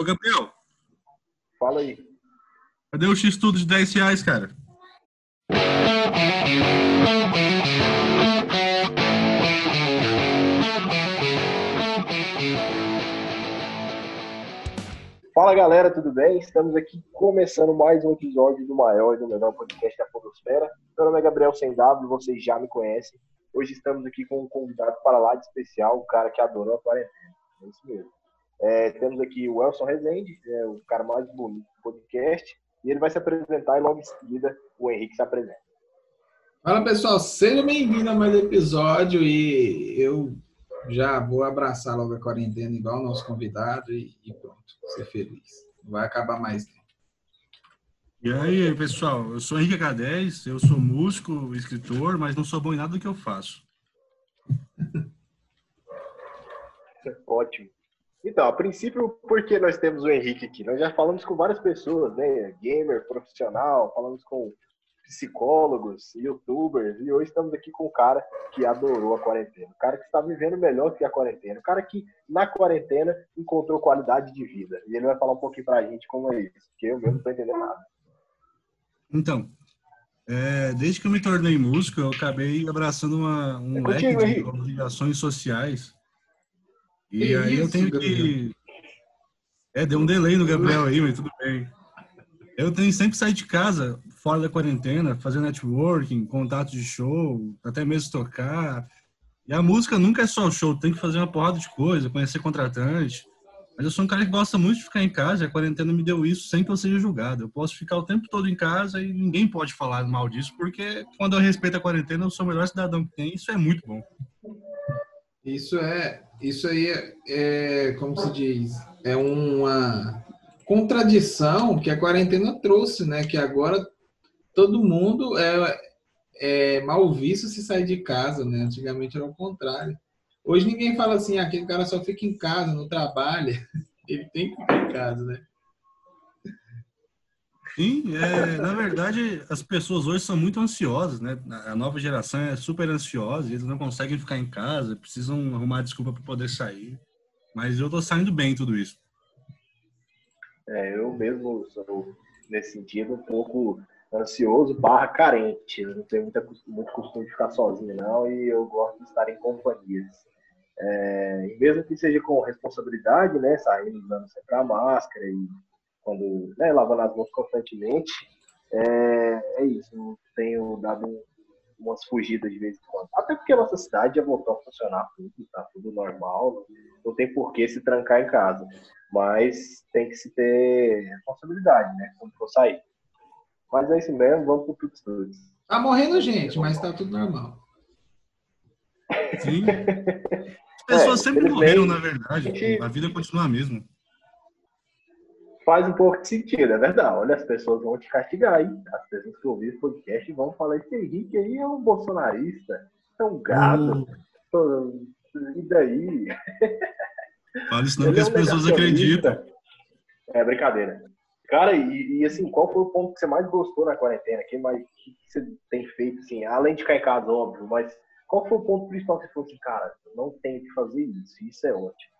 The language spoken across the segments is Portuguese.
Ô, Gabriel. Fala aí. Cadê o X-Tudo de 10 reais, cara? Fala galera, tudo bem? Estamos aqui começando mais um episódio do maior e do melhor podcast da Podosfera. Meu nome é Gabriel Sem W, vocês já me conhecem. Hoje estamos aqui com um convidado para lá de especial, um cara que adorou a quarentena. É isso mesmo. É, temos aqui o Elson Rezende, é o cara mais bonito do podcast, e ele vai se apresentar e logo em seguida o Henrique se apresenta. Fala pessoal, seja bem-vindo a mais um episódio e eu já vou abraçar logo a quarentena igual o nosso convidado e, e pronto, ser feliz. Não vai acabar mais tempo. E aí, pessoal, eu sou Henrique H10, eu sou músico, escritor, mas não sou bom em nada do que eu faço. Ótimo. Então, a princípio, por que nós temos o Henrique aqui? Nós já falamos com várias pessoas, né? Gamer, profissional, falamos com psicólogos, youtubers, e hoje estamos aqui com um cara que adorou a quarentena. O cara que está vivendo melhor que a quarentena. O cara que, na quarentena, encontrou qualidade de vida. E ele vai falar um pouquinho pra gente como é isso, porque eu mesmo não estou entendendo nada. Então, é, desde que eu me tornei músico, eu acabei abraçando uma, um É leque contigo, de obrigações sociais. E Que aí eu isso, tenho que. É, deu um delay no Gabriel aí, mas tudo bem. Eu tenho sempre que sair de casa, fora da quarentena, fazer networking, contato de show, até mesmo tocar. E a música nunca é só o show, tem que fazer uma porrada de coisa, conhecer contratante. Mas eu sou um cara que gosta muito de ficar em casa, e a quarentena me deu isso sem que eu seja julgado. Eu posso ficar o tempo todo em casa e ninguém pode falar mal disso, porque quando eu respeito a quarentena, eu sou o melhor cidadão que tem, isso é muito bom. Isso é, isso aí é, é, como se diz, é uma contradição que a quarentena trouxe, né? Que agora todo mundo é, é mal visto se sair de casa, né? Antigamente era o contrário. Hoje ninguém fala assim, ah, aquele cara só fica em casa, não trabalha. Ele tem que ficar em casa, né? Sim, é, na verdade, as pessoas hoje são muito ansiosas, né? A nova geração é super ansiosa, eles não conseguem ficar em casa, precisam arrumar desculpa para poder sair. Mas eu tô saindo bem em tudo isso. É, eu mesmo sou, nesse sentido, um pouco ansioso barra carente. Eu não tenho muita, muito costume de ficar sozinho, não, e eu gosto de estar em companhias. É, mesmo que seja com responsabilidade, né, saindo usando sempre a máscara e quando, né, lavando as mãos constantemente, é, é isso. Eu tenho dado um- umas fugidas de vez em quando. Até porque a nossa cidade já voltou a funcionar tudo, tá tudo normal, não tem por que se trancar em casa. Mas tem que se ter responsabilidade, né, quando for sair. Mas é isso mesmo, vamos pro Pix Studios. Tá morrendo gente, mas tá tudo normal. Sim. As pessoas É, sempre morreram, na verdade. A vida continua a mesma. Faz um pouco de sentido, é verdade. Olha, as pessoas vão te castigar, hein? As pessoas que ouviram esse podcast vão falar: esse Henrique aí é um bolsonarista, é um gado. Pô, E daí? Fala isso não Ele que é as um pessoas negacionista. acreditam. É brincadeira. Cara, e, e, assim, qual foi o ponto que você mais gostou na quarentena? Que mais que você tem feito, assim, além de ficar em casa, óbvio, mas qual foi o ponto principal que você falou assim, cara, não tenho que fazer isso, isso é ótimo.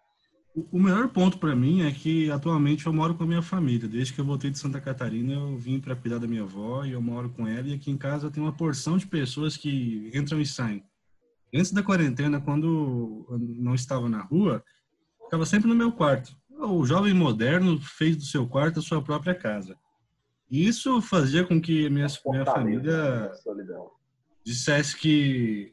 O- melhor ponto para mim é que atualmente eu moro com a minha família. Desde que eu voltei de Santa Catarina, eu vim para cuidar da minha avó e eu moro com ela. E aqui em casa tem uma porção de pessoas que entram e saem. Antes da quarentena, quando eu não estava na rua, ficava sempre no meu quarto. O jovem moderno fez do seu quarto a sua própria casa. E isso fazia com que minha, minha família né, solidão. dissesse que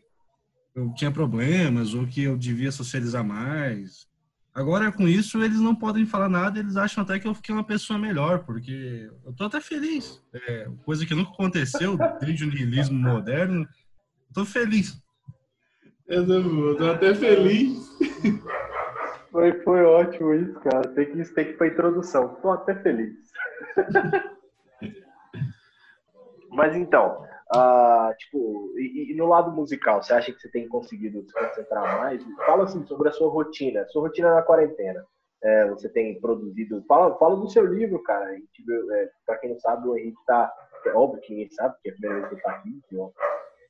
eu tinha problemas ou que eu devia socializar mais. Agora, com isso, eles não podem falar nada, eles acham até que eu fiquei uma pessoa melhor, porque eu tô até feliz. É, coisa que nunca aconteceu desde o niilismo moderno. Eu tô feliz. Eu tô, tô até feliz. Foi, foi ótimo isso, cara. Tem que, isso tem que ir pra introdução. Tô até feliz. Mas então, ah, tipo, e, e no lado musical, você acha que você tem conseguido se concentrar mais? Fala assim sobre a sua rotina, sua rotina na quarentena. É, você tem produzido. Fala, fala do seu livro, cara. É, pra quem não sabe, o Henrique tá. É óbvio que ninguém sabe, porque é a primeira vez que ele tá aqui. ó.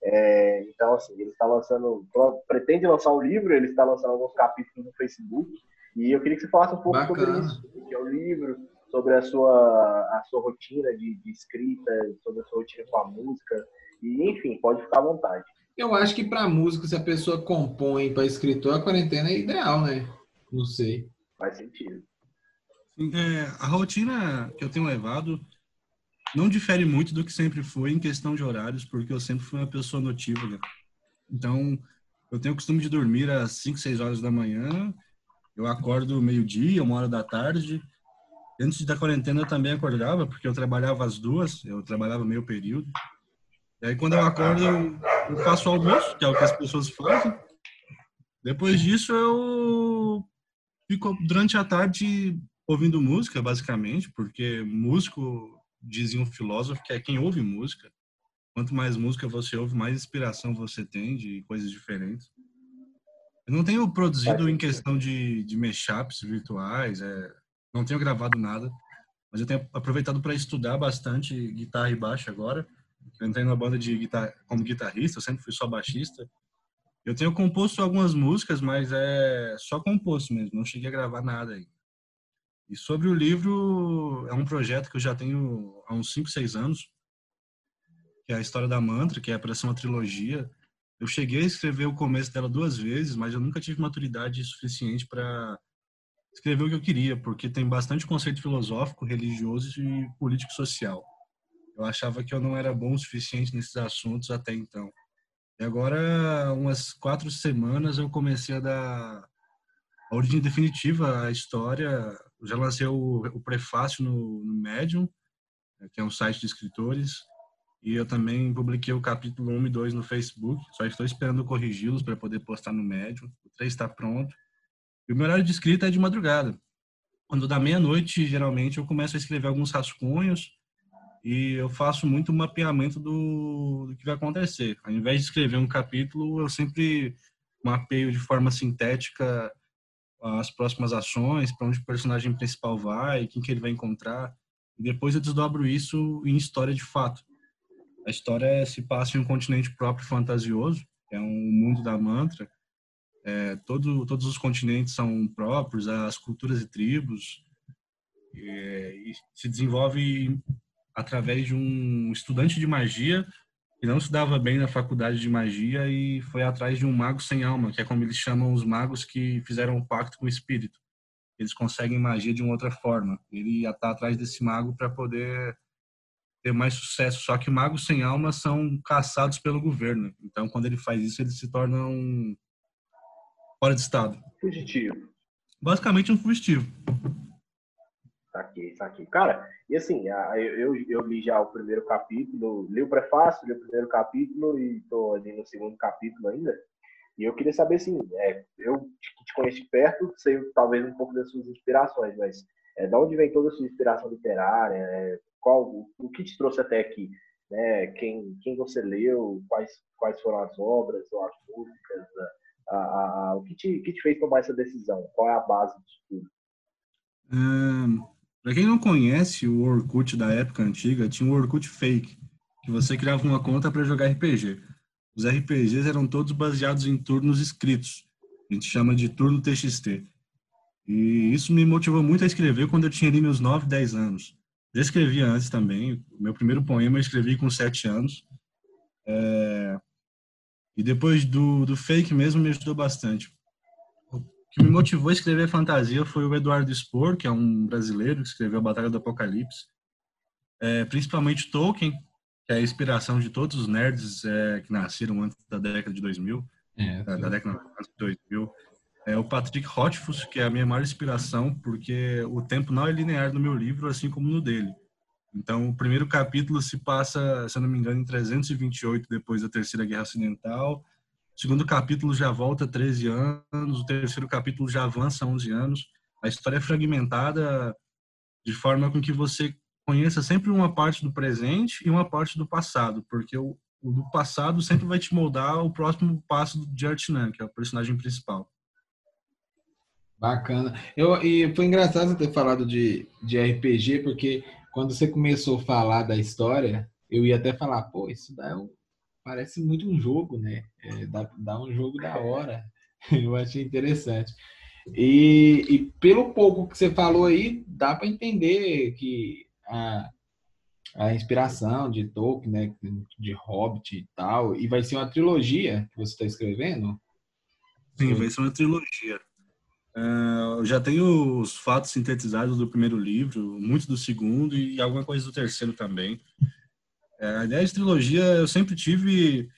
É, então, assim, ele está lançando. Pretende lançar um livro, ele está lançando alguns capítulos no Facebook. E eu queria que você falasse um pouco Bacana. sobre isso, que é o livro, sobre a sua, a sua rotina de, de escrita, sobre a sua rotina com a música. E, enfim, pode ficar à vontade. Eu acho que para música, se a pessoa compõe para escritor, a quarentena é ideal, né? Não sei. Faz sentido. É, a rotina que eu tenho levado não difere muito do que sempre foi em questão de horários, porque eu sempre fui uma pessoa notívaga. Então, eu tenho o costume de dormir às 5, 6 horas da manhã, eu acordo meio-dia, uma hora da tarde. Antes da quarentena eu também acordava, porque eu trabalhava às duas, eu trabalhava meio período. E aí, quando eu acordo, eu, eu faço o almoço, que é o que as pessoas fazem. Depois disso, eu fico durante a tarde ouvindo música, basicamente, porque músico, dizia um filósofo, que é quem ouve música. Quanto mais música você ouve, mais inspiração você tem de coisas diferentes. Eu não tenho produzido em questão de, de mashups virtuais, é, não tenho gravado nada, mas eu tenho aproveitado para estudar bastante guitarra e baixo agora. Eu entrei numa banda de guitarra, como guitarrista, eu sempre fui só baixista. Eu tenho composto algumas músicas, mas é só composto mesmo, não cheguei a gravar nada aí. E sobre o livro, é um projeto que eu já tenho há uns 5, 6 anos, que é a história da mantra, que é para ser uma trilogia. Eu cheguei a escrever o começo dela duas vezes, mas eu nunca tive maturidade suficiente para escrever o que eu queria, porque tem bastante conceito filosófico, religioso e político-social. Eu achava que eu não era bom o suficiente nesses assuntos até então. E agora, umas quatro semanas, eu comecei a dar a origem definitiva à história, já lancei o, o prefácio no, no Medium, né, que é um site de escritores, e eu também publiquei o capítulo 1 e 2 no Facebook, só estou esperando corrigi-los para poder postar no Medium. O 3 está pronto. E o meu horário de escrita é de madrugada. Quando dá meia-noite, geralmente, eu começo a escrever alguns rascunhos e eu faço muito mapeamento do, do que vai acontecer. Ao invés de escrever um capítulo, eu sempre mapeio de forma sintética as próximas ações, para onde o personagem principal vai, quem que ele vai encontrar. E depois eu desdobro isso em história de fato. A história se passa em um continente próprio fantasioso, é um mundo da mantra. É, todo, todos os continentes são próprios, as culturas e tribos. E, e se desenvolve através de um estudante de magia que não se dava bem na faculdade de magia e foi atrás de um mago sem alma, que é como eles chamam os magos que fizeram um pacto com o espírito. Eles conseguem magia de uma outra forma. Ele ia estar atrás desse mago para poder ter mais sucesso. Só que magos sem alma são caçados pelo governo. Então, quando ele faz isso, eles se tornam fora de estado. Fugitivo. Basicamente um fugitivo. Saquei, saquei. Cara, e assim, eu, eu li já o primeiro capítulo, li o prefácio, li o primeiro capítulo e tô ali no segundo capítulo ainda. E eu queria saber, assim, é, eu te conheço de perto, sei talvez um pouco das suas inspirações, mas é, de onde vem toda a sua inspiração literária? É, qual, o que te trouxe até aqui? Né? Quem, quem você leu? Quais, quais foram as obras ou as músicas? A, a, a, o que te, que te fez tomar essa decisão? Qual é a base disso tudo? Hum, para quem não conhece o Orkut da época antiga, tinha um Orkut fake, que você criava uma conta para jogar RPG. Os RPGs eram todos baseados em turnos escritos. A gente chama de turno TXT. E isso me motivou muito a escrever quando eu tinha ali meus 9, 10 anos. Já escrevia antes também. O meu primeiro poema eu escrevi com 7 anos. É... E depois do, do fake mesmo me ajudou bastante que me motivou a escrever fantasia foi o Eduardo Spor, que é um brasileiro que escreveu a Batalha do Apocalipse. É, principalmente Tolkien, que é a inspiração de todos os nerds é, que nasceram antes da década de 2000. É, da, da década de 2000. É o Patrick Rothfuss, que é a minha maior inspiração, porque o tempo não é linear no meu livro, assim como no dele. Então, o primeiro capítulo se passa, se eu não me engano, em 328 depois da Terceira Guerra Ocidental, o segundo capítulo já volta 13 anos, o terceiro capítulo já avança 11 anos. A história é fragmentada de forma com que você conheça sempre uma parte do presente e uma parte do passado, porque o, o do passado sempre vai te moldar o próximo passo de Artinan, que é o personagem principal. Bacana. Eu, e foi engraçado ter falado de, de RPG, porque quando você começou a falar da história, eu ia até falar, pô, isso é um parece muito um jogo, né? É, dá, dá um jogo da hora. Eu achei interessante. E, e pelo pouco que você falou aí, dá para entender que a, a inspiração de Tolkien, né, de Hobbit e tal, e vai ser uma trilogia que você está escrevendo? Sim, vai ser uma trilogia. Uh, eu já tenho os fatos sintetizados do primeiro livro, muitos do segundo e alguma coisa do terceiro também. Uh, a ideia de trilogia eu sempre tive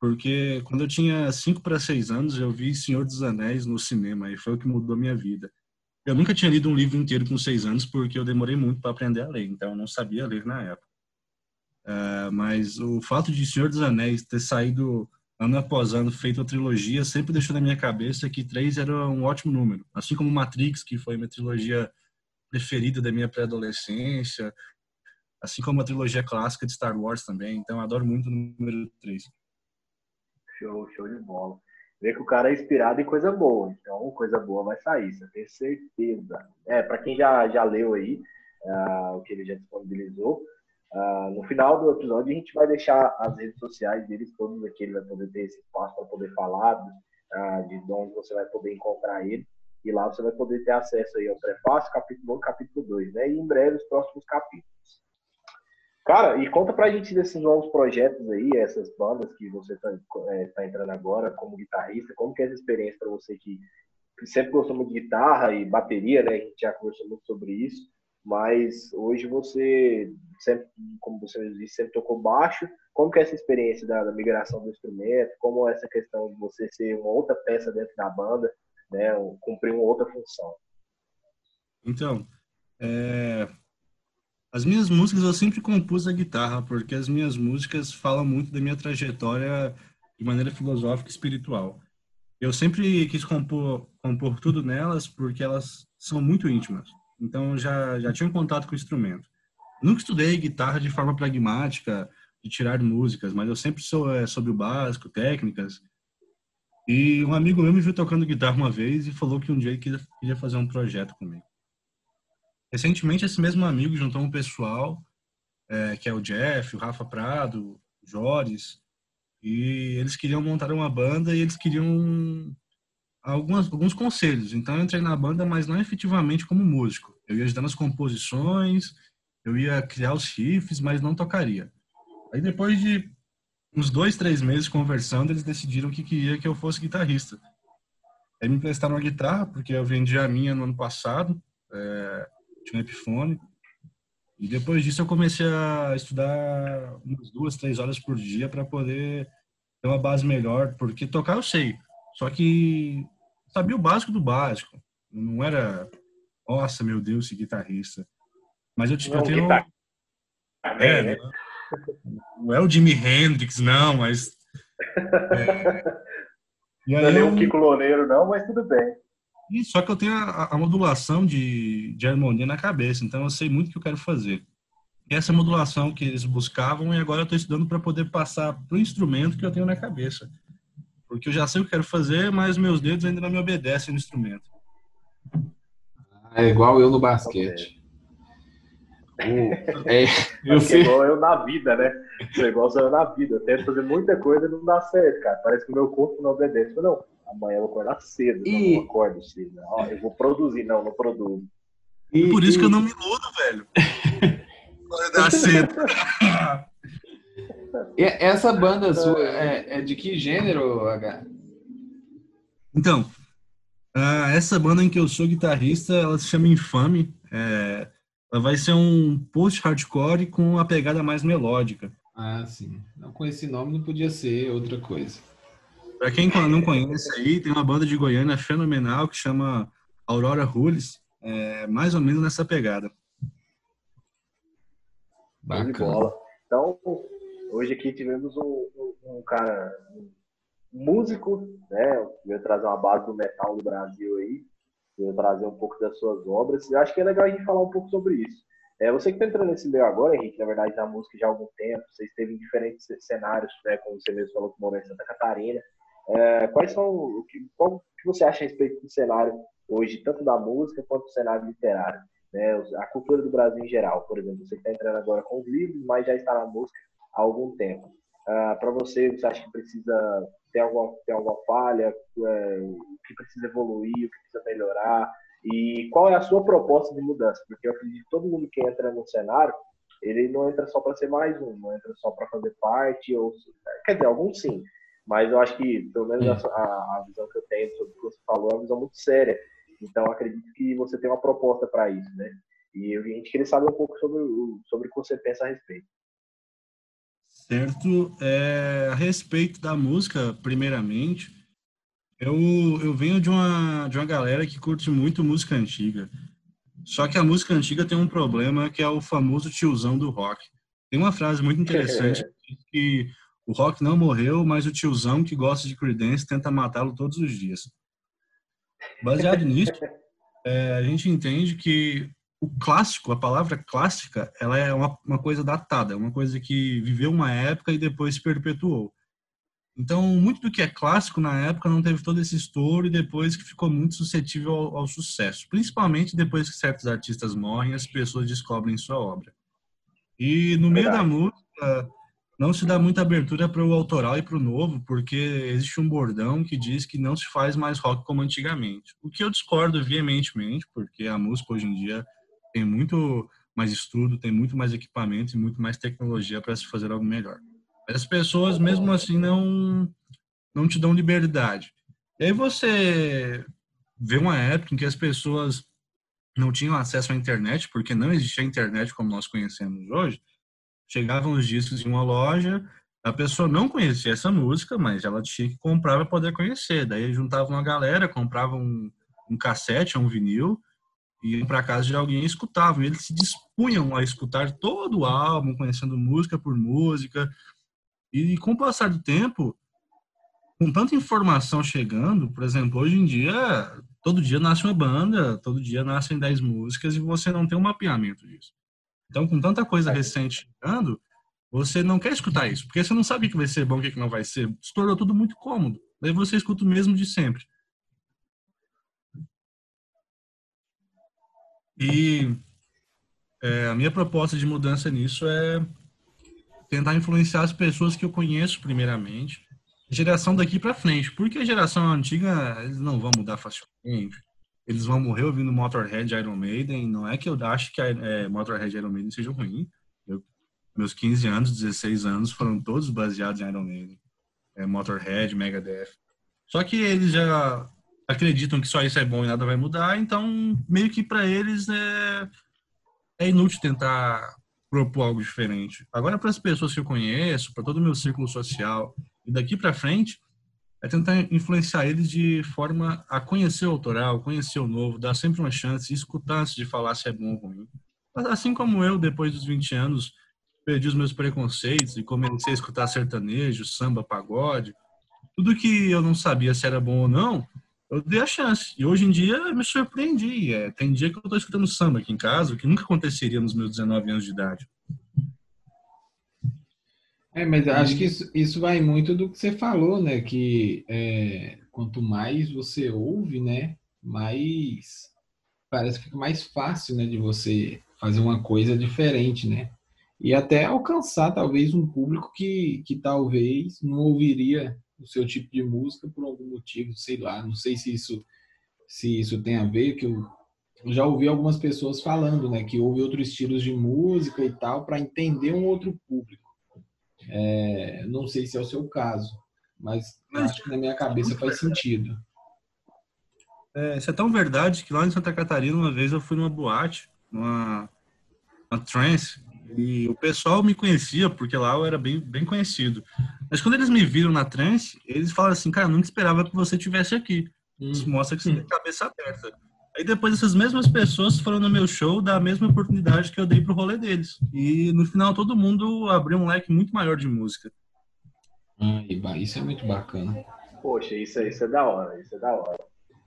porque quando eu tinha 5 para 6 anos eu vi Senhor dos Anéis no cinema e foi o que mudou a minha vida. Eu nunca tinha lido um livro inteiro com 6 anos porque eu demorei muito para aprender a ler, então eu não sabia ler na época. Uh, mas o fato de Senhor dos Anéis ter saído ano após ano, feito a trilogia, sempre deixou na minha cabeça que três era um ótimo número. Assim como Matrix, que foi minha trilogia preferida da minha pré-adolescência, assim como a trilogia clássica de Star Wars também. Então, adoro muito o número 3. Show, show de bola. Vê que o cara é inspirado em coisa boa, então coisa boa vai sair, você tem certeza. É, para quem já, já leu aí uh, o que ele já disponibilizou, Uh, no final do episódio, a gente vai deixar as redes sociais deles todos aqui. Ele vai poder ter esse espaço para poder falar uh, de onde você vai poder encontrar ele. E lá você vai poder ter acesso aí ao prefácio, capítulo 1 capítulo 2, né? E em breve os próximos capítulos. Cara, e conta pra gente desses novos projetos aí, essas bandas que você está é, tá entrando agora como guitarrista. Como que é essa experiência para você que sempre gostou muito de guitarra e bateria, né? A gente já conversou muito sobre isso mas hoje você sempre, como você disse, sempre tocou baixo. Como que é essa experiência da, da, migração do instrumento? Como é essa questão de você ser uma outra peça dentro da banda, né, cumprir uma outra função? Então, é... as minhas músicas eu sempre compus a guitarra, porque as minhas músicas falam muito da minha trajetória de maneira filosófica e espiritual. Eu sempre quis compor, compor tudo nelas porque elas são muito íntimas. Então já já tinha um contato com o instrumento. Nunca estudei guitarra de forma pragmática, de tirar músicas, mas eu sempre sou é, sobre o básico, técnicas. E um amigo meu me viu tocando guitarra uma vez e falou que um dia ele queria, fazer um projeto comigo. Recentemente, esse mesmo amigo juntou um pessoal, é, que é o Jeff, o Rafa Prado, o Joris, e eles queriam montar uma banda e eles queriam algumas, alguns conselhos. Então eu entrei na banda, mas não efetivamente como músico. Eu ia ajudar nas composições, eu ia criar os riffs, mas não tocaria. Aí depois de uns dois, três meses conversando, eles decidiram que queria que eu fosse guitarrista. Aí me emprestaram uma guitarra, porque eu vendi a minha no ano passado, é, tinha um Epiphone. E depois disso eu comecei a estudar umas duas, três horas por dia para poder ter uma base melhor, porque tocar eu sei. Só que sabia o básico do básico. Não era, nossa, meu Deus, esse guitarrista. Mas eu, eu tenho. Guitar... É, né? Não é o Jimi Hendrix, não, mas. É... E aí não é o Kiko Loureiro, não, mas tudo bem. E só que eu tenho a, a, modulação de, de harmonia na cabeça, então eu sei muito o que eu quero fazer. E essa modulação que eles buscavam, e agora eu estou estudando para poder passar para o instrumento que eu tenho na cabeça. Porque eu já sei o que quero fazer, mas meus dedos ainda não me obedecem no instrumento. É igual eu no basquete. É, eu sei. É igual eu na vida, né? É igual eu na vida. Eu tento fazer muita coisa e não dá certo, cara. Parece que o meu corpo não obedece. Mas não, amanhã eu vou acordar cedo. E... Não, acordo cedo. Não, eu vou produzir, não, não produzo. E, Por isso e... que eu não me iludo, velho. Acordar cedo. E essa banda sua é, é, de que gênero, H? Então, uh, essa banda em que eu sou guitarrista, ela se chama Infame. É, ela vai ser um post-hardcore com uma pegada mais melódica. Ah, sim. Não, com esse nome não podia ser outra coisa. Para quem não conhece aí, tem uma banda de Goiânia fenomenal que chama Aurora Rules, é, mais ou menos nessa pegada. Bacana. Então, Hoje aqui tivemos um, um, um cara, um músico, né? Veio trazer uma base do metal no Brasil aí, veio trazer um pouco das suas obras. Eu acho que é legal a gente falar um pouco sobre isso. É, você que está entrando nesse meio agora, Henrique, na verdade, na música já há algum tempo, você esteve em diferentes cenários, né, como você mesmo falou, que morou em Santa Catarina. É, quais são, o que, qual que você acha a respeito do cenário hoje, tanto da música quanto do cenário literário? Né, a cultura do Brasil em geral, por exemplo, você que está entrando agora com os livros, mas já está na música há algum tempo. Uh, para você, você acha que precisa ter alguma, ter alguma falha, é, o que precisa evoluir, o que precisa melhorar? E qual é a sua proposta de mudança? Porque eu acredito que todo mundo que entra no cenário, ele não entra só para ser mais um, não entra só para fazer parte, ou quer dizer, alguns sim, mas eu acho que, pelo menos a, a, visão que eu tenho sobre o que você falou é uma visão muito séria. Então, acredito que você tem uma proposta para isso, né? E a gente queria saber um pouco sobre, sobre o que você pensa a respeito. Certo. É, a respeito da música, primeiramente, eu, eu venho de uma, de uma galera que curte muito música antiga. Só que a música antiga tem um problema que é o famoso tiozão do rock. Tem uma frase muito interessante que o rock não morreu, mas o tiozão que gosta de Creedence tenta matá-lo todos os dias. Baseado nisso, é, a gente entende que o clássico, a palavra clássica, ela é uma, uma coisa datada, uma coisa que viveu uma época e depois se perpetuou. Então, muito do que é clássico na época não teve todo esse estouro e depois que ficou muito suscetível ao, ao sucesso. Principalmente depois que certos artistas morrem, as pessoas descobrem sua obra. E no meio da música, não se dá muita abertura para o autoral e para o novo, porque existe um bordão que diz que não se faz mais rock como antigamente. O que eu discordo veementemente, porque a música hoje em dia tem muito mais estudo, tem muito mais equipamento e muito mais tecnologia para se fazer algo melhor. Mas as pessoas, mesmo assim, não, não te dão liberdade. E aí você vê uma época em que as pessoas não tinham acesso à internet, porque não existia internet como nós conhecemos hoje, chegavam os discos em uma loja, a pessoa não conhecia essa música, mas ela tinha que comprar para poder conhecer. Daí juntava uma galera, comprava um, um cassete, um vinil, iam para casa de alguém e escutavam. Eles se dispunham a escutar todo o álbum, conhecendo música por música. E com o passar do tempo, com tanta informação chegando, por exemplo, hoje em dia, todo dia nasce uma banda, todo dia nascem 10 músicas e você não tem um mapeamento disso. Então, com tanta coisa recente chegando, você não quer escutar isso, porque você não sabe o que vai ser bom, o que não vai ser. Se tornou tudo muito cômodo. Daí você escuta o mesmo de sempre. E é, a minha proposta de mudança nisso é tentar influenciar as pessoas que eu conheço primeiramente, geração daqui para frente, porque a geração antiga eles não vão mudar facilmente eles vão morrer ouvindo Motorhead Iron Maiden. Não é que eu acho que é, Motorhead Iron Maiden seja ruim. Eu, meus 15 anos, 16 anos foram todos baseados em Iron Maiden. É, Motorhead, Megadeth. Só que eles já acreditam que só isso é bom e nada vai mudar, então meio que para eles é, é inútil tentar propor algo diferente. Agora, para as pessoas que eu conheço, para todo o meu círculo social, e daqui para frente, é tentar influenciar eles de forma a conhecer o autoral, conhecer o novo, dar sempre uma chance, escutar antes de falar se é bom ou ruim. Assim como eu, depois dos 20 anos, perdi os meus preconceitos e comecei a escutar sertanejo, samba, pagode, tudo que eu não sabia se era bom ou não, eu dei a chance. E hoje em dia me surpreendi. É, tem dia que eu estou escutando samba aqui em casa, o que nunca aconteceria nos meus 19 anos de idade. É, mas acho que isso, isso vai muito do que você falou, né? Que é, quanto mais você ouve, né? Mais parece que fica mais fácil, né? De você fazer uma coisa diferente, né? E até alcançar talvez um público que, que talvez não ouviria o seu tipo de música por algum motivo, sei lá. Não sei se isso se isso tem a ver, que eu, já ouvi algumas pessoas falando, né? Que ouve outros estilos de música e tal para entender um outro público. É, não sei se é o seu caso, mas acho que na minha cabeça faz sentido. É, isso é tão verdade que lá em Santa Catarina, uma vez eu fui numa boate, numa, uma trance, e o pessoal me conhecia, porque lá eu era bem, bem conhecido. Mas quando eles me viram na trance, eles falaram assim, cara, nunca esperava que você estivesse aqui. Isso hum. mostra que você tem cabeça aberta. Aí depois essas mesmas pessoas foram no meu show da mesma oportunidade que eu dei pro rolê deles. E no final todo mundo abriu um leque muito maior de música. Ah, isso é muito bacana. Poxa, isso, isso é da hora, isso é da hora.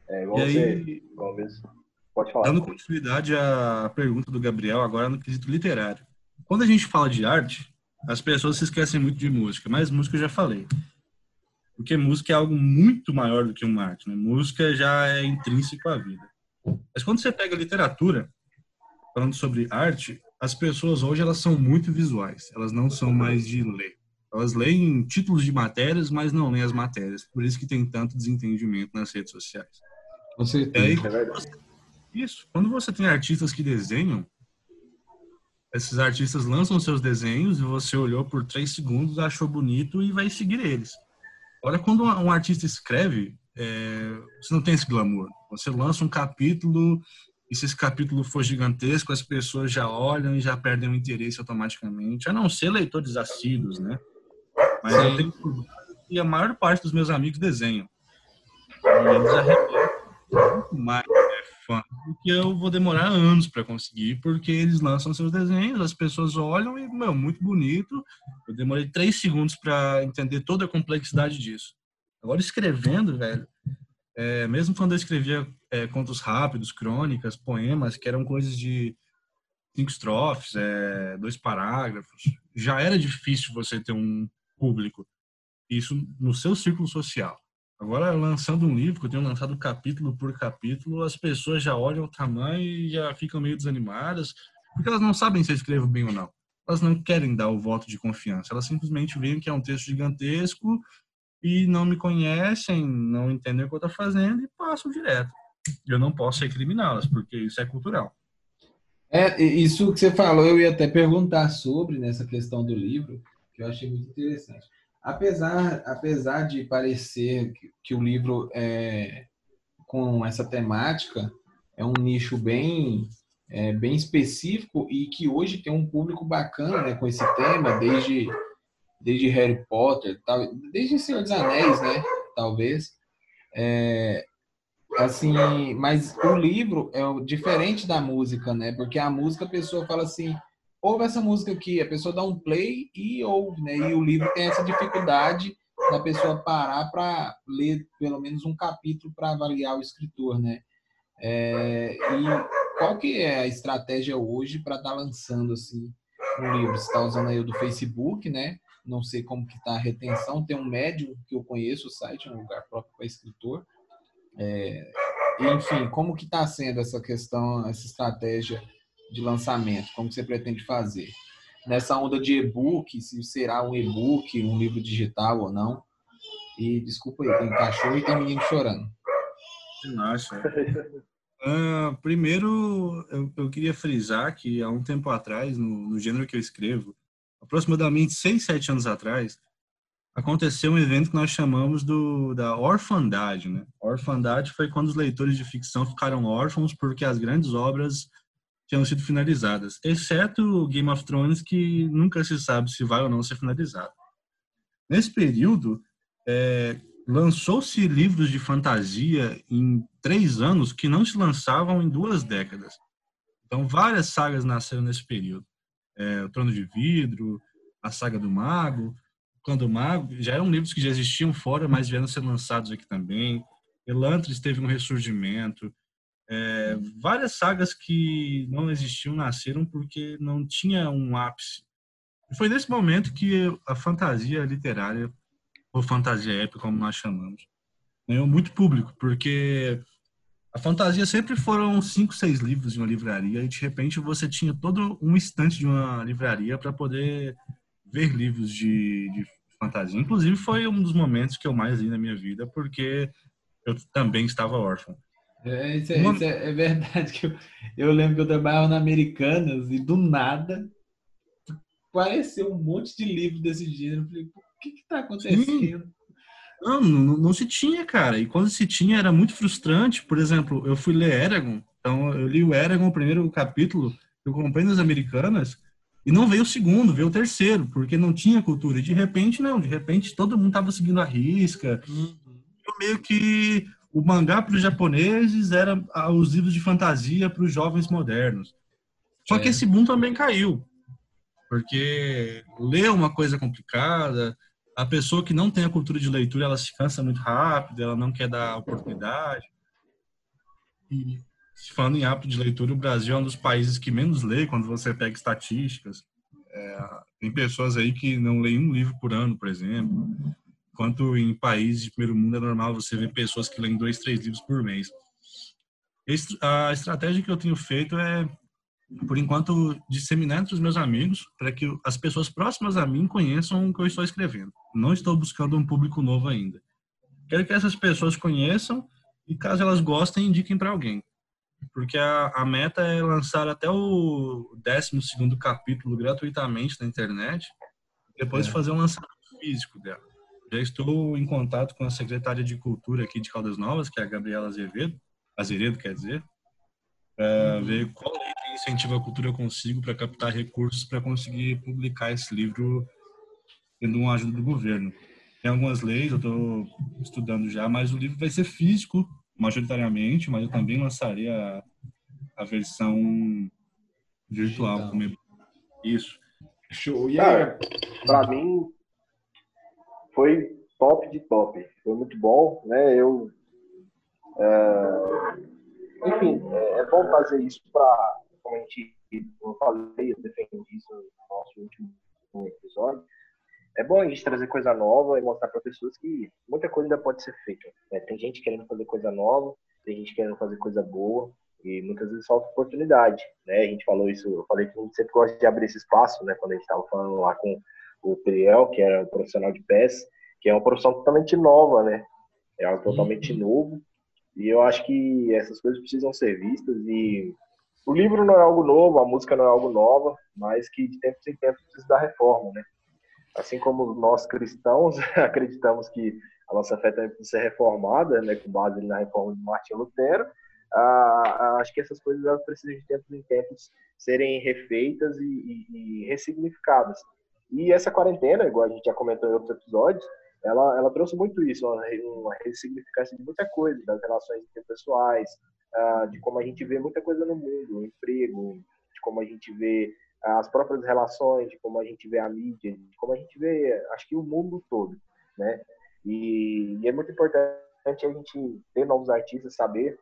É, igual e você, aí, igual mesmo. Pode falar. Dando continuidade à pergunta do Gabriel, agora no quesito literário. Quando a gente fala de arte, as pessoas se esquecem muito de música, mas música eu já falei. Porque música é algo muito maior do que uma arte, né? Música já é intrínseco à vida. Mas quando você pega literatura, falando sobre arte, as pessoas hoje elas são muito visuais, elas não são mais de ler. Elas leem títulos de matérias, mas não leem as matérias. Por isso que tem tanto desentendimento nas redes sociais. Com certeza. Aí, É verdade. isso. Quando você tem artistas que desenham, esses artistas lançam seus desenhos e você olhou por três segundos, achou bonito e vai seguir eles. Olha, quando um artista escreve, é, você não tem esse glamour. Você lança um capítulo e se esse capítulo for gigantesco, as pessoas já olham e já perdem o interesse automaticamente, a não ser leitores assíduos, né? Mas eu tenho e a maior parte dos meus amigos desenham. E eles arrebentam fã, porque eu vou demorar anos para conseguir, porque eles lançam seus desenhos, as pessoas olham e, meu, muito bonito. Eu demorei três segundos para entender toda a complexidade disso. Agora, escrevendo, velho, é, mesmo quando eu escrevia é, contos rápidos, crônicas, poemas, que eram coisas de cinco estrofes, é, dois parágrafos, já era difícil você ter um público. Isso no seu círculo social. Agora, lançando um livro, que eu tenho lançado capítulo por capítulo, as pessoas já olham o tamanho e já ficam meio desanimadas, porque elas não sabem se eu escrevo bem ou não. Elas não querem dar o voto de confiança. Elas simplesmente veem que é um texto gigantesco e não me conhecem, não entendem o que eu estou fazendo e passam direto. Eu não posso recriminá-las, porque isso é cultural. É, isso que você falou, eu ia até perguntar sobre nessa questão do livro, que eu achei muito interessante. Apesar, apesar de parecer que, que o livro é com essa temática é um nicho bem é, bem específico e que hoje tem um público bacana né, com esse tema, desde desde Harry Potter, tal, desde Senhor dos Anéis, né? Talvez. É, assim, mas o livro é diferente da música, né? Porque a música a pessoa fala assim, ouve essa música aqui, a pessoa dá um play e ouve, né? E o livro tem essa dificuldade da pessoa parar para ler pelo menos um capítulo para avaliar o escritor, né? É, e qual que é a estratégia hoje para estar lançando assim um livro? Você está usando aí o do Facebook, né? Não sei como que está a retenção. Tem um médium que eu conheço, o site, um lugar próprio para escritor. É, enfim, como que está sendo essa questão, essa estratégia de lançamento? Como você pretende fazer? Nessa onda de e-book, se será um e-book, um livro digital ou não? E desculpa aí, tem cachorro e tem menino chorando. Nossa. Ah, primeiro, eu, eu queria frisar que há um tempo atrás, no, no gênero que eu escrevo, aproximadamente 6, 7 anos atrás, aconteceu um evento que nós chamamos do, da orfandade. Né? Orfandade foi quando os leitores de ficção ficaram órfãos porque as grandes obras tinham sido finalizadas, exceto Game of Thrones, que nunca se sabe se vai ou não ser finalizado. Nesse período, é, lançou-se livros de fantasia em três anos que não se lançavam em duas décadas. Então, várias sagas nasceram nesse período. É, o Trono de Vidro, a Saga do Mago, o Clã do Mago, já eram livros que já existiam fora, mas vieram ser lançados aqui também. Elantris teve um ressurgimento. É, várias sagas que não existiam nasceram porque não tinha um ápice. E foi nesse momento que a fantasia literária ou fantasia épica, como nós chamamos, ganhou muito público, porque a fantasia sempre foram cinco, seis livros em uma livraria e de repente você tinha todo um estante de uma livraria para poder ver livros de, de, fantasia. Inclusive foi um dos momentos que eu mais li na minha vida, porque eu também estava órfão. É, isso, é, Uma... isso é, é, verdade que eu, eu lembro que eu trabalhava na Americanas e do nada apareceu um monte de livro desse gênero. Eu falei, o que está acontecendo? Não, não, não, se tinha, cara. E quando se tinha era muito frustrante. Por exemplo, eu fui ler Eragon. Então, eu li o Eragon, o primeiro capítulo, eu comprei nas Americanas, e não veio o segundo, veio o terceiro, porque não tinha cultura. E de repente, não. De repente, todo mundo tava seguindo a risca. Uhum. Meio que o mangá para os japoneses era os livros de fantasia para os jovens modernos. Só é. que esse boom também caiu. Porque ler é uma coisa complicada, a pessoa que não tem a cultura de leitura, ela se cansa muito rápido, ela não quer dar oportunidade. E falando em hábito de leitura, o Brasil é um dos países que menos lê quando você pega estatísticas. É, tem pessoas aí que não leem um livro por ano, por exemplo. Enquanto em países de primeiro mundo é normal você ver pessoas que leem dois, três livros por mês. A estratégia que eu tenho feito é por enquanto, disseminar entre os meus amigos para que as pessoas próximas a mim conheçam o que eu estou escrevendo. Não estou buscando um público novo ainda. Quero que essas pessoas conheçam e, caso elas gostem, indiquem para alguém. Porque a, a, meta é lançar até o 12 capítulo gratuitamente na internet, depois é. fazer um lançamento físico dela. Já estou em contato com a secretária de Cultura aqui de Caldas Novas, que é a Gabriela Azevedo, Azeredo, quer dizer, para uhum. ver qual lei de incentivo à cultura eu consigo para captar recursos para conseguir publicar esse livro tendo uma ajuda do governo. Tem algumas leis, eu estou estudando já, mas o livro vai ser físico, majoritariamente, mas eu também lançaria a, a versão virtual. Isso. Show. E aí? Para mim, foi top de top. Foi muito bom, né? Eu. É... Enfim, é, é bom fazer isso para, como a gente, eu falei, eu defendi isso no nosso último episódio. É bom a gente trazer coisa nova e mostrar para pessoas que muita coisa ainda pode ser feita. Né? Tem gente querendo fazer coisa nova, tem gente querendo fazer coisa boa e muitas vezes falta oportunidade, né? A gente falou isso, eu falei que a gente sempre gosta de abrir esse espaço, né? Quando a gente estava falando lá com o Priel, que era um profissional de pés, que é uma profissão totalmente nova, né? É algo totalmente uhum. novo. E eu acho que essas coisas precisam ser vistas e o livro não é algo novo, a música não é algo nova, mas que de tempo em tempo precisa da reforma, né? Assim como nós cristãos acreditamos que a nossa fé também precisa ser reformada, né, com base na reforma de Martin Lutero, ah, acho que essas coisas elas precisam de tempos em tempos serem refeitas e, e, e ressignificadas. E essa quarentena, igual a gente já comentou em outros episódios, ela, ela trouxe muito isso, uma, uma ressignificação de muita coisa, das relações interpessoais, uh, de como a gente vê muita coisa no mundo, o emprego, de como a gente vê as próprias relações, de como a gente vê a mídia, de como a gente vê, acho que o mundo todo, né? E, e é muito importante a gente ter novos artistas, saber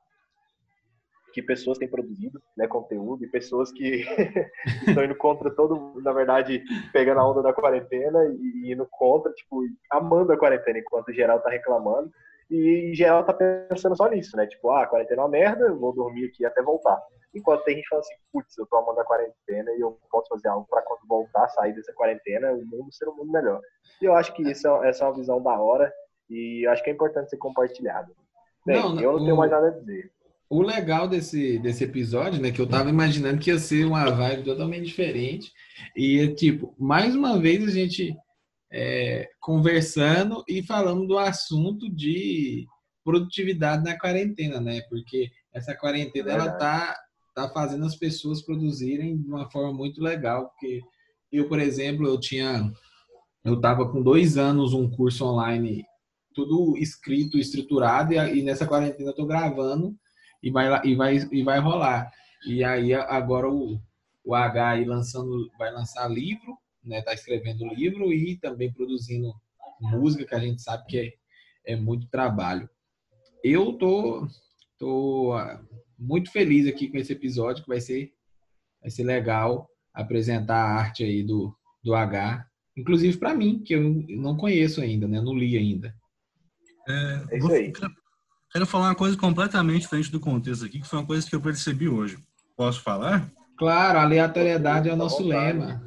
que pessoas têm produzido né, conteúdo e pessoas que estão indo contra todo na verdade, pegando a onda da quarentena e indo contra, tipo, amando a quarentena, enquanto geral tá reclamando. E geral tá pensando só nisso, né? Tipo, ah, a quarentena é uma merda, vou dormir aqui até voltar. Enquanto tem gente falando assim, putz, eu tô amando a quarentena e eu posso fazer algo para quando voltar, sair dessa quarentena, o mundo ser um mundo melhor. E eu acho que isso é, essa é uma visão da hora e eu acho que é importante ser compartilhado. Bem, não, eu não tenho mais nada a dizer. O legal desse, desse episódio, né, que eu tava imaginando que ia ser uma vibe totalmente diferente. E, tipo, mais uma vez a gente é, conversando e falando do assunto de produtividade na quarentena, né? Porque essa quarentena, ela tá, tá fazendo as pessoas produzirem de uma forma muito legal. Porque eu, por exemplo, eu tinha... Eu tava com dois anos um curso online tudo escrito, estruturado, e, e nessa quarentena eu tô gravando e vai, e vai, e vai rolar. E aí agora o, o H aí lançando, vai lançar livro, né? Tá escrevendo livro e também produzindo música, que a gente sabe que é, é muito trabalho. Eu tô, tô ah, muito feliz aqui com esse episódio, que vai ser, vai ser legal apresentar a arte aí do, do H, inclusive para mim, que eu não conheço ainda, né? Não li ainda. É, é isso aí. Quero falar uma coisa completamente diferente do contexto aqui, que foi uma coisa que eu percebi hoje. Posso falar? Claro, aleatoriedade é o nosso lema.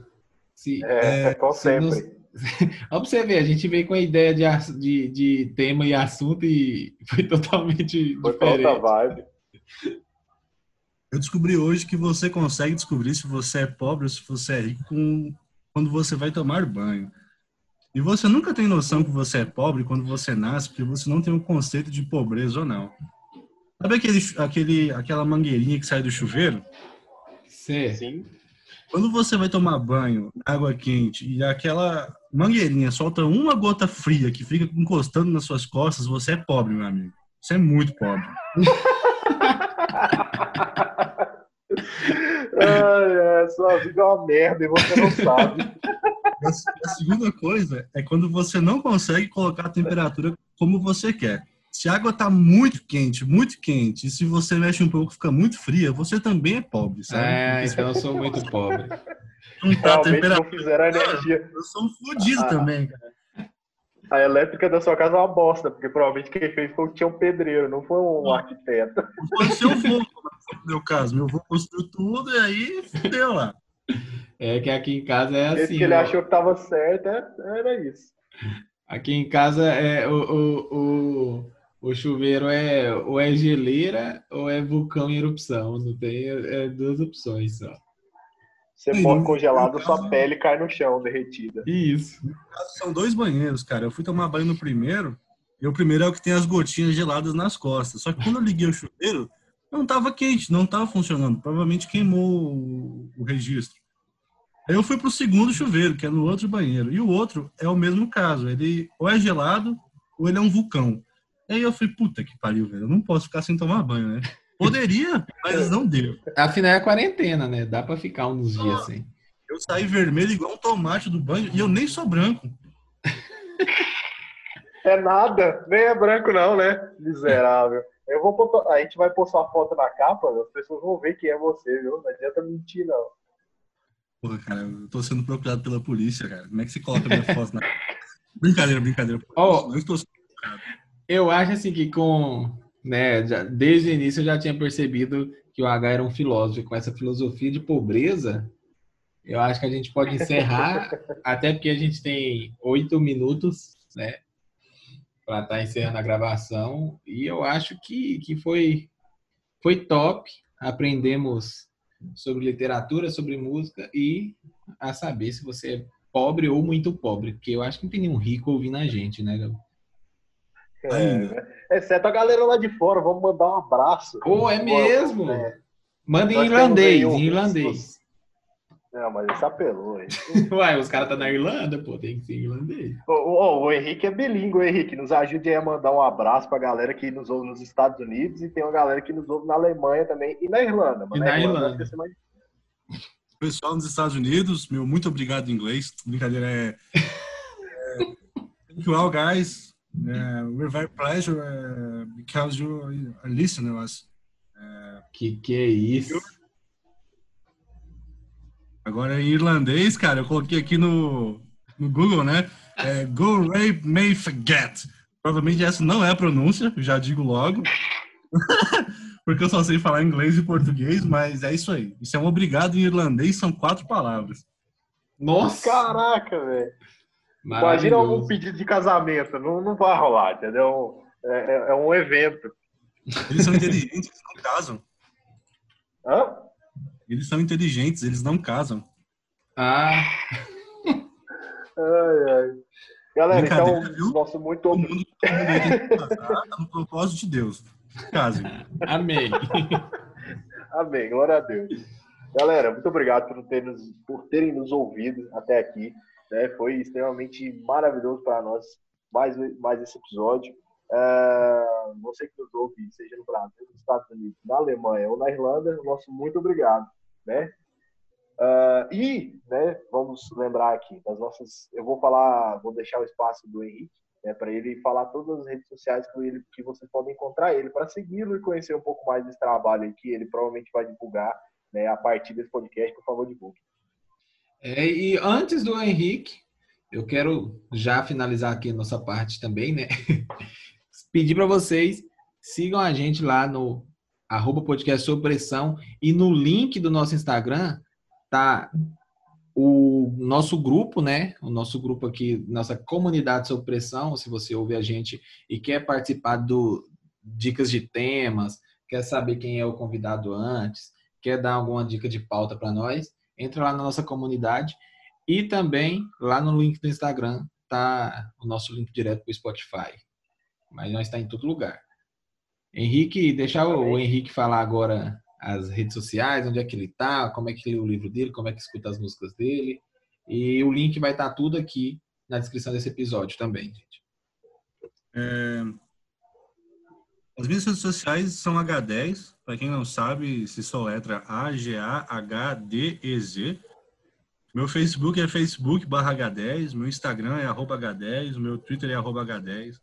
Se, é, é como sempre. Nos... Olha pra você ver, a gente veio com a ideia de, de, de tema e assunto e foi totalmente foi diferente. Outra vibe. Eu descobri hoje que você consegue descobrir se você é pobre ou se você é rico com... quando você vai tomar banho. E você nunca tem noção que você é pobre quando você nasce, porque você não tem um conceito de pobreza ou não. Sabe aquele, aquele, aquela mangueirinha que sai do chuveiro? Sim. Sim. Quando você vai tomar banho, água quente, e aquela mangueirinha solta uma gota fria que fica encostando nas suas costas, você é pobre, meu amigo. Você é muito pobre. Ai, é, sua vida é uma merda e você não sabe. A segunda coisa é quando você não consegue colocar a temperatura como você quer. Se a água está muito quente, muito quente, e se você mexe um pouco fica muito fria, você também é pobre, sabe? É, então eu sou muito pobre. Não tá a temperatura. Não fizeram energia. Eu sou um fodido ah. também, cara. A elétrica da sua casa é uma bosta, porque provavelmente quem fez foi o tio pedreiro, não foi um não. arquiteto. Foi seu avô, no meu caso. Meu avô construiu tudo e aí deu lá. É que aqui em casa é assim. Esse que ele ó. achou que estava certo, é, era isso. Aqui em casa é o, o, o, o, chuveiro é ou é geleira ou é vulcão em erupção. Não tem é, duas opções só. Você pode congelado, sua pele cai no chão, derretida. Isso. São dois banheiros, cara. Eu fui tomar banho no primeiro, e o primeiro é o que tem as gotinhas geladas nas costas. Só que quando eu liguei o chuveiro, não estava quente, não estava funcionando. Provavelmente queimou o registro. Aí eu fui pro segundo chuveiro, que é no outro banheiro. E o outro é o mesmo caso. Ele ou é gelado ou ele é um vulcão. Aí eu falei, puta que pariu, velho. Eu não posso ficar sem tomar banho, né? Poderia, mas não deu. Afinal é a quarentena, né? Dá pra ficar uns dias assim. Eu saí vermelho igual um tomate do banho e eu nem sou branco. É nada, nem é branco não, né? Miserável. Eu vou postar, a gente vai postar uma foto na capa, as pessoas vão ver quem é você, viu? Não adianta mentir, não. Porra, cara, eu tô sendo procurado pela polícia, cara. Como é que você coloca minha foto na. brincadeira, brincadeira. Oh, não estou Eu acho assim que com né, já, desde o início eu já tinha percebido que o H era um filósofo, com essa filosofia de pobreza, eu acho que a gente pode encerrar, até porque a gente tem oito minutos, né, para estar tá encerrando a gravação, e eu acho que, que foi, foi top, aprendemos sobre literatura, sobre música e a saber se você é pobre ou muito pobre, porque eu acho que não tem nenhum rico ouvindo a gente, né, Gabriel? É, exceto a galera lá de fora, vamos mandar um abraço. Pô, é mesmo? É. Manda em irlandês, em irlandês. Não, mas isso apelou. Uai, os caras tá na Irlanda, pô, tem que ser irlandês. O, o, o Henrique é bilíngue, Henrique. Nos ajude a mandar um abraço pra galera que nos ouve nos Estados Unidos e tem uma galera que nos ouve na Alemanha também e na Irlanda. e na, Irlanda. Irlanda. Mais... Pessoal nos Estados Unidos, meu muito obrigado em inglês. Brincadeira é. é... Thank you all, guys. Uh, we're very pleasure uh, because you are listening us. Uh, que que é isso? Agora em irlandês, cara, eu coloquei aqui no, no Google, né? É, Go rape may forget. Provavelmente essa não é a pronúncia, já digo logo. Porque eu só sei falar inglês e português, mas é isso aí. Isso é um obrigado em irlandês, são quatro palavras. Nossa! Caraca, velho! Imagina um pedido de casamento, não, não vai rolar, entendeu? É, é, é um evento. Eles são inteligentes, eles não casam. Hã? Eles são inteligentes, eles não casam. Ah. ai, ai. Galera, então, viu? nosso muito o mundo, tem que casar, tá no propósito de Deus. Casem. Amém. Amém, glória a Deus. Galera, muito obrigado por, ter nos, por terem nos ouvido até aqui. Né? Foi extremamente maravilhoso para nós mais, mais esse episódio. Uh, você que nos ouve, seja no Brasil, nos Estados Unidos, na Alemanha ou na Irlanda, nosso muito obrigado, né? Uh, e, né, vamos lembrar aqui das nossas. Eu vou falar, vou deixar o espaço do Henrique, né, para ele falar todas as redes sociais que, ele, que vocês podem encontrar ele, para segui-lo e conhecer um pouco mais desse trabalho que ele provavelmente vai divulgar né, a partir desse podcast. Por favor, divulgue. É, e antes do Henrique, eu quero já finalizar aqui a nossa parte também, né? Pedir para vocês sigam a gente lá no arroba podcast e no link do nosso Instagram tá o nosso grupo, né? O nosso grupo aqui, nossa comunidade sob pressão. Se você ouve a gente e quer participar do dicas de temas, quer saber quem é o convidado antes, quer dar alguma dica de pauta para nós, entra lá na nossa comunidade e também lá no link do Instagram tá o nosso link direto para o Spotify. Mas nós está em todo lugar. Henrique, deixa o, o, Henrique falar agora as redes sociais, onde é que ele tá, como é que lê o livro dele, como é que escuta as músicas dele. E o link vai estar tá tudo aqui na descrição desse episódio também, gente. É... As minhas redes sociais são H10, para quem não sabe, se soletra A-G-A-H-D-E-Z. Meu Facebook é Facebook barra H10, meu Instagram é arroba H10, meu Twitter é arroba H10.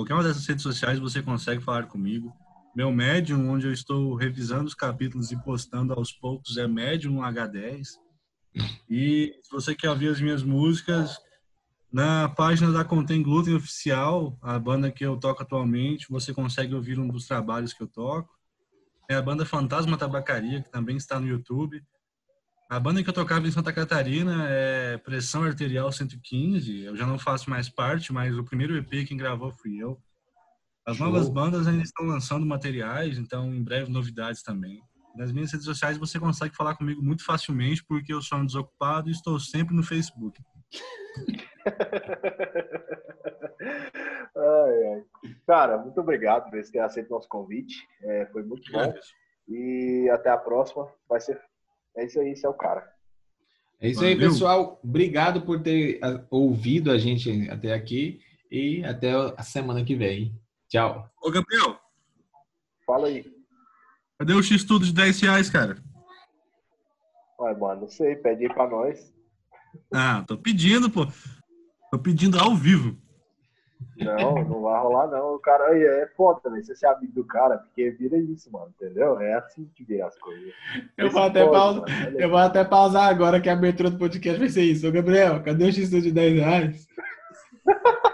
Qualquer uma dessas redes sociais você consegue falar comigo. Meu Medium, onde eu estou revisando os capítulos e postando aos poucos, é Medium H10. E se você quer ouvir as minhas músicas, Na página da Contém Glúten Oficial, a banda que eu toco atualmente, você consegue ouvir um dos trabalhos que eu toco. É a banda Fantasma Tabacaria, que também está no YouTube. A banda que eu tocava em Santa Catarina é Pressão Arterial 115. Eu já não faço mais parte, mas o primeiro EP quem gravou fui eu. As Show. novas bandas ainda estão lançando materiais, então em breve novidades também. Nas minhas redes sociais você consegue falar comigo muito facilmente, porque eu sou um desocupado e estou sempre no Facebook. ai, ai. Cara, muito obrigado por ter aceito o nosso convite. É, foi muito bom. E até a próxima. Vai ser. É isso aí, esse é o cara. É isso Valeu. aí, pessoal. Obrigado por ter ouvido a gente até aqui e até a semana que vem. Tchau. Ô, Gabriel. Fala aí. Cadê o X-Tudo de 10 reais, cara? Ué, mano, não sei. Pede aí pra nós. Ah, tô pedindo, pô. Tô pedindo ao vivo. Não, não vai rolar, não. O cara aí é foda também. Você ser amigo do cara, porque vira isso, mano. Entendeu? É assim que vira as coisas. Eu vou, até pausa, eu vou até pausar agora que a abertura do podcast vai ser isso. Ô, Gabriel, cadê o X de 10 reais?